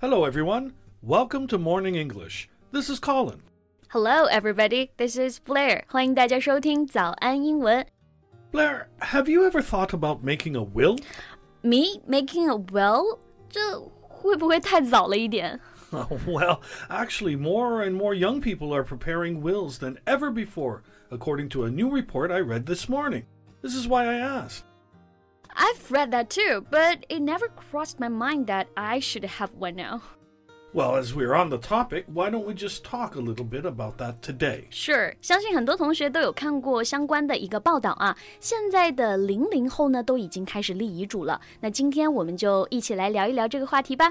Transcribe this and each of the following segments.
Hello, everyone. Welcome to Morning English. This is Colin. Hello, everybody. This is Blair. 欢迎大家收听早安英文。 Blair, have you ever thought about making a will? Me making a will？这会不会太早了一点？ well, actually, more and more young people are preparing wills than ever before, according to a new report I read this morning. This is why I asked. I've read that too, but it never crossed my mind that I should have one now. Well, as we're on the topic, why don't we just talk a little bit about that today? Sure，相信很多同学都有看过相关的一个报道啊。现在的零零后呢，都已经开始立遗嘱了。那今天我们就一起来聊一聊这个话题吧。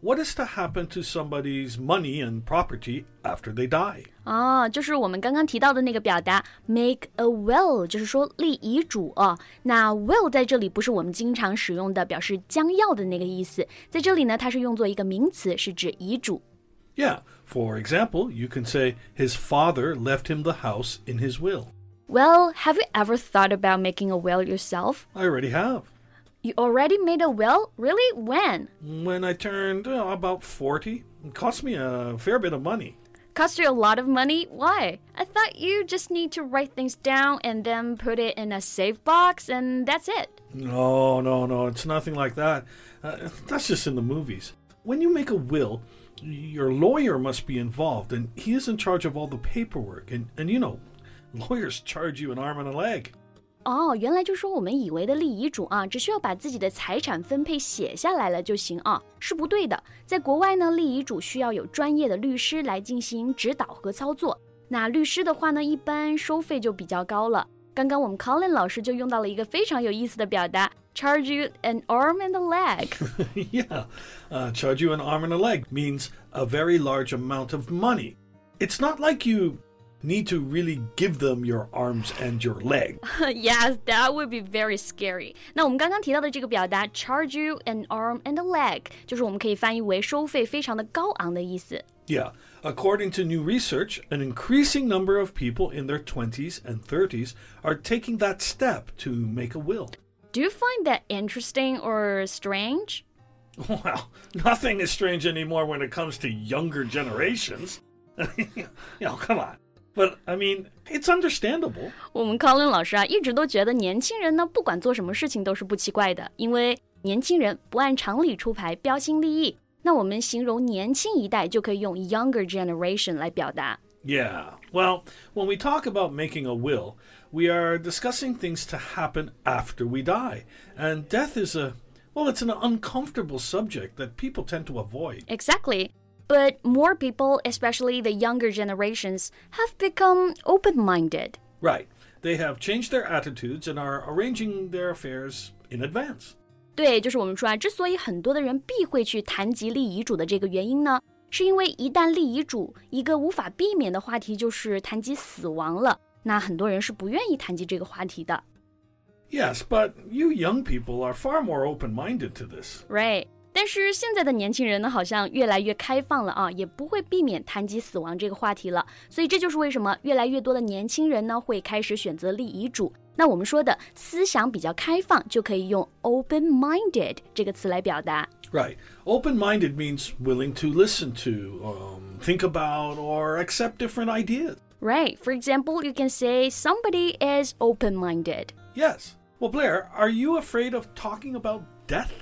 what is to happen to somebody's money and property after they die. 哦，就是我们刚刚提到的那个表达 make a will，就是说立遗嘱哦。那 will 在这里不是我们经常使用的表示将要的那个意思，在这里呢，它是用作一个名词，是指遗嘱。 Yeah, for example, you can say his father left him the house in his will. Well, have you ever thought about making a will yourself? I already have. You already made a will? Really? When? When I turned uh, about 40, it cost me a fair bit of money. Cost you a lot of money? Why? I thought you just need to write things down and then put it in a safe box and that's it. No, no, no, it's nothing like that. Uh, that's just in the movies. When you make a will, your lawyer must be involved, and he is in charge of all the paperwork. And, and you know, lawyers charge you an arm and a leg. 哦，原来就说我们以为的立遗嘱啊，只需要把自己的财产分配写下来了就行啊，是不对的。在国外呢，立遗嘱需要有专业的律师来进行指导和操作。那律师的话呢，一般收费就比较高了。刚刚我们 Colin 老师就用到了一个非常有意思的表达，charge you an arm and a leg。Yeah，charge you an arm and a leg means a very large amount of money. It's not like you need to really give them your arms and your leg. yes, that would be very scary. 那我们刚刚提到的这个表达 charge you an arm and a leg，就是我们可以翻译为收费非常的高昂的意思。 Yeah, according to new research, an increasing number of people in their 20s and 30s are taking that step to make a will. Do you find that interesting or strange? Well, nothing is strange anymore when it comes to younger generations. you know, come on. But, I mean, it's understandable. 我们 Colin 老师啊，一直都觉得年轻人呢，不管做什么事情都是不奇怪的，因为年轻人不按常理出牌，标新立异。那我们形容年轻一代，就可以用 younger generation 来表达。 Yeah. Well, when we talk about making a will, we are discussing things to happen after we die. And death is a, well, it's an uncomfortable subject that people tend to avoid. Exactly. But more people, especially the younger generations, have become open minded. Right. They have changed their attitudes and are arranging their affairs in advance. 对，就是我们说啊，之所以很多的人避讳去谈及立遗嘱的这个原因呢，是因为一旦立遗嘱，一个无法避免的话题就是谈及死亡了。那很多人是不愿意谈及这个话题的 Yes, but you young people are far more open minded to this. ，right？ 但是现在的年轻人呢，好像越来越开放了啊，也不会避免谈及死亡这个话题了。所以这就是为什么越来越多的年轻人呢，会开始选择立遗嘱。那我们说的思想比较开放，就可以用 open-minded 这个词来表达。 Right. Open minded means willing to listen to, um, think about, or accept different ideas. Right. For example, you can say somebody is open minded. Yes. Well, Blair, are you afraid of talking about death?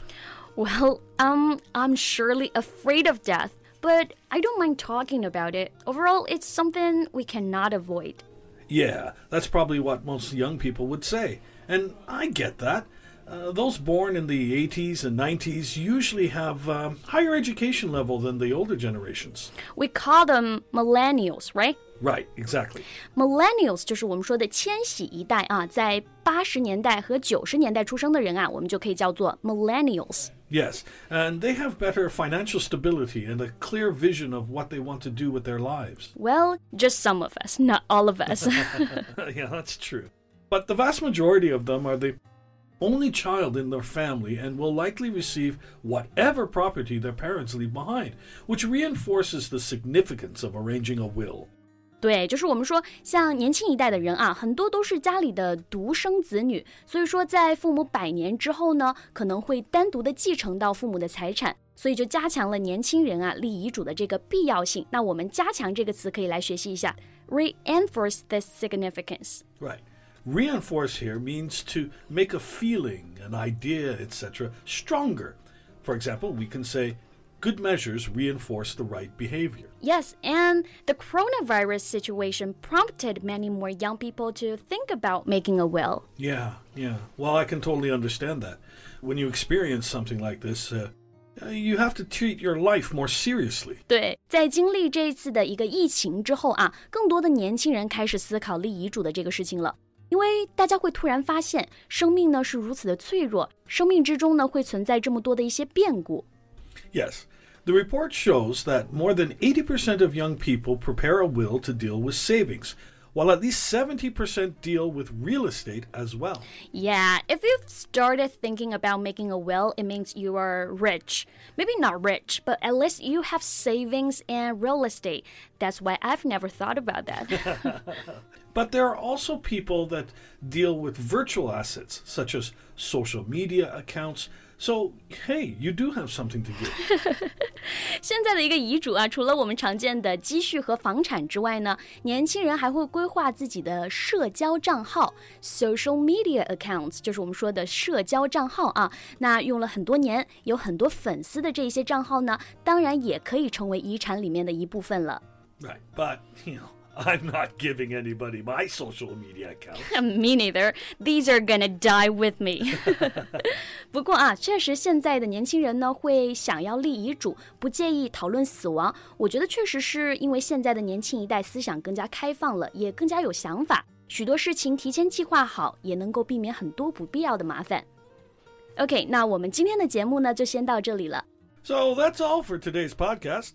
Well, um, I'm surely afraid of death, but I don't mind talking about it. Overall, it's something we cannot avoid. Yeah, that's probably what most young people would say. And I get that. Uh, those born in the 80s and 90s usually have um, higher education level than the older generations. We call them millennials, right? Right, exactly. Millennials 就是我们说的千禧一代啊，在八十年代和九十年代出生的人啊，我们就可以叫做 millennials。 Yes, and they have better financial stability and a clear vision of what they want to do with their lives. Well, just some of us, not all of us. yeah, that's true. But the vast majority of them are the only child in their family and will likely receive whatever property their parents leave behind, which reinforces the significance of arranging a will. 对，就是我们说，像年轻一代的人啊，很多都是家里的独生子女，所以说在父母百年之后呢，可能会单独的继承到父母的财产，所以就加强了年轻人啊立遗嘱的这个必要性。那我们“加强”这个词可以来学习一下，reinforce this significance。Right. Reinforce here means to make a feeling, an idea, etc., stronger. For example, we can say, good measures reinforce the right behavior. Yes, and the coronavirus situation prompted many more young people to think about making a will. Yeah, yeah. Well, I can totally understand that. When you experience something like this, uh, you have to treat your life more seriously. 对，在经历这一次的一个疫情之后啊，更多的年轻人开始思考立遗嘱的这个事情了。 因为大家会突然发现，生命呢是如此的脆弱，生命之中呢会存在这么多的一些变故。Yes, the report shows that more than 80% of young people prepare a will to deal with savings, while at least 70% deal with real estate as well. Yeah, if you've started thinking about making a will, it means you are rich. Maybe not rich, but at least you have savings and real estate. That's why I've never thought about that. but there are also people that deal with virtual assets, such as social media accounts so, hey, you do have something to give. 现在的一个遗嘱啊，除了我们常见的积蓄和房产之外呢，年轻人还会规划自己的社交账号 （social media accounts），就是我们说的社交账号啊。那用了很多年，有很多粉丝的这些账号呢，当然也可以成为遗产里面的一部分了。Right, but you know. I'm not giving anybody my social media account. me neither. These are gonna die with me. 不过啊，确实现在的年轻人呢会想要立遗嘱，不介意讨论死亡。我觉得确实是因为现在的年轻一代思想更加开放了，也更加有想法，许多事情提前计划好，也能够避免很多不必要的麻烦。OK，那我们今天的节目呢就先到这里了。So that's all for today's podcast.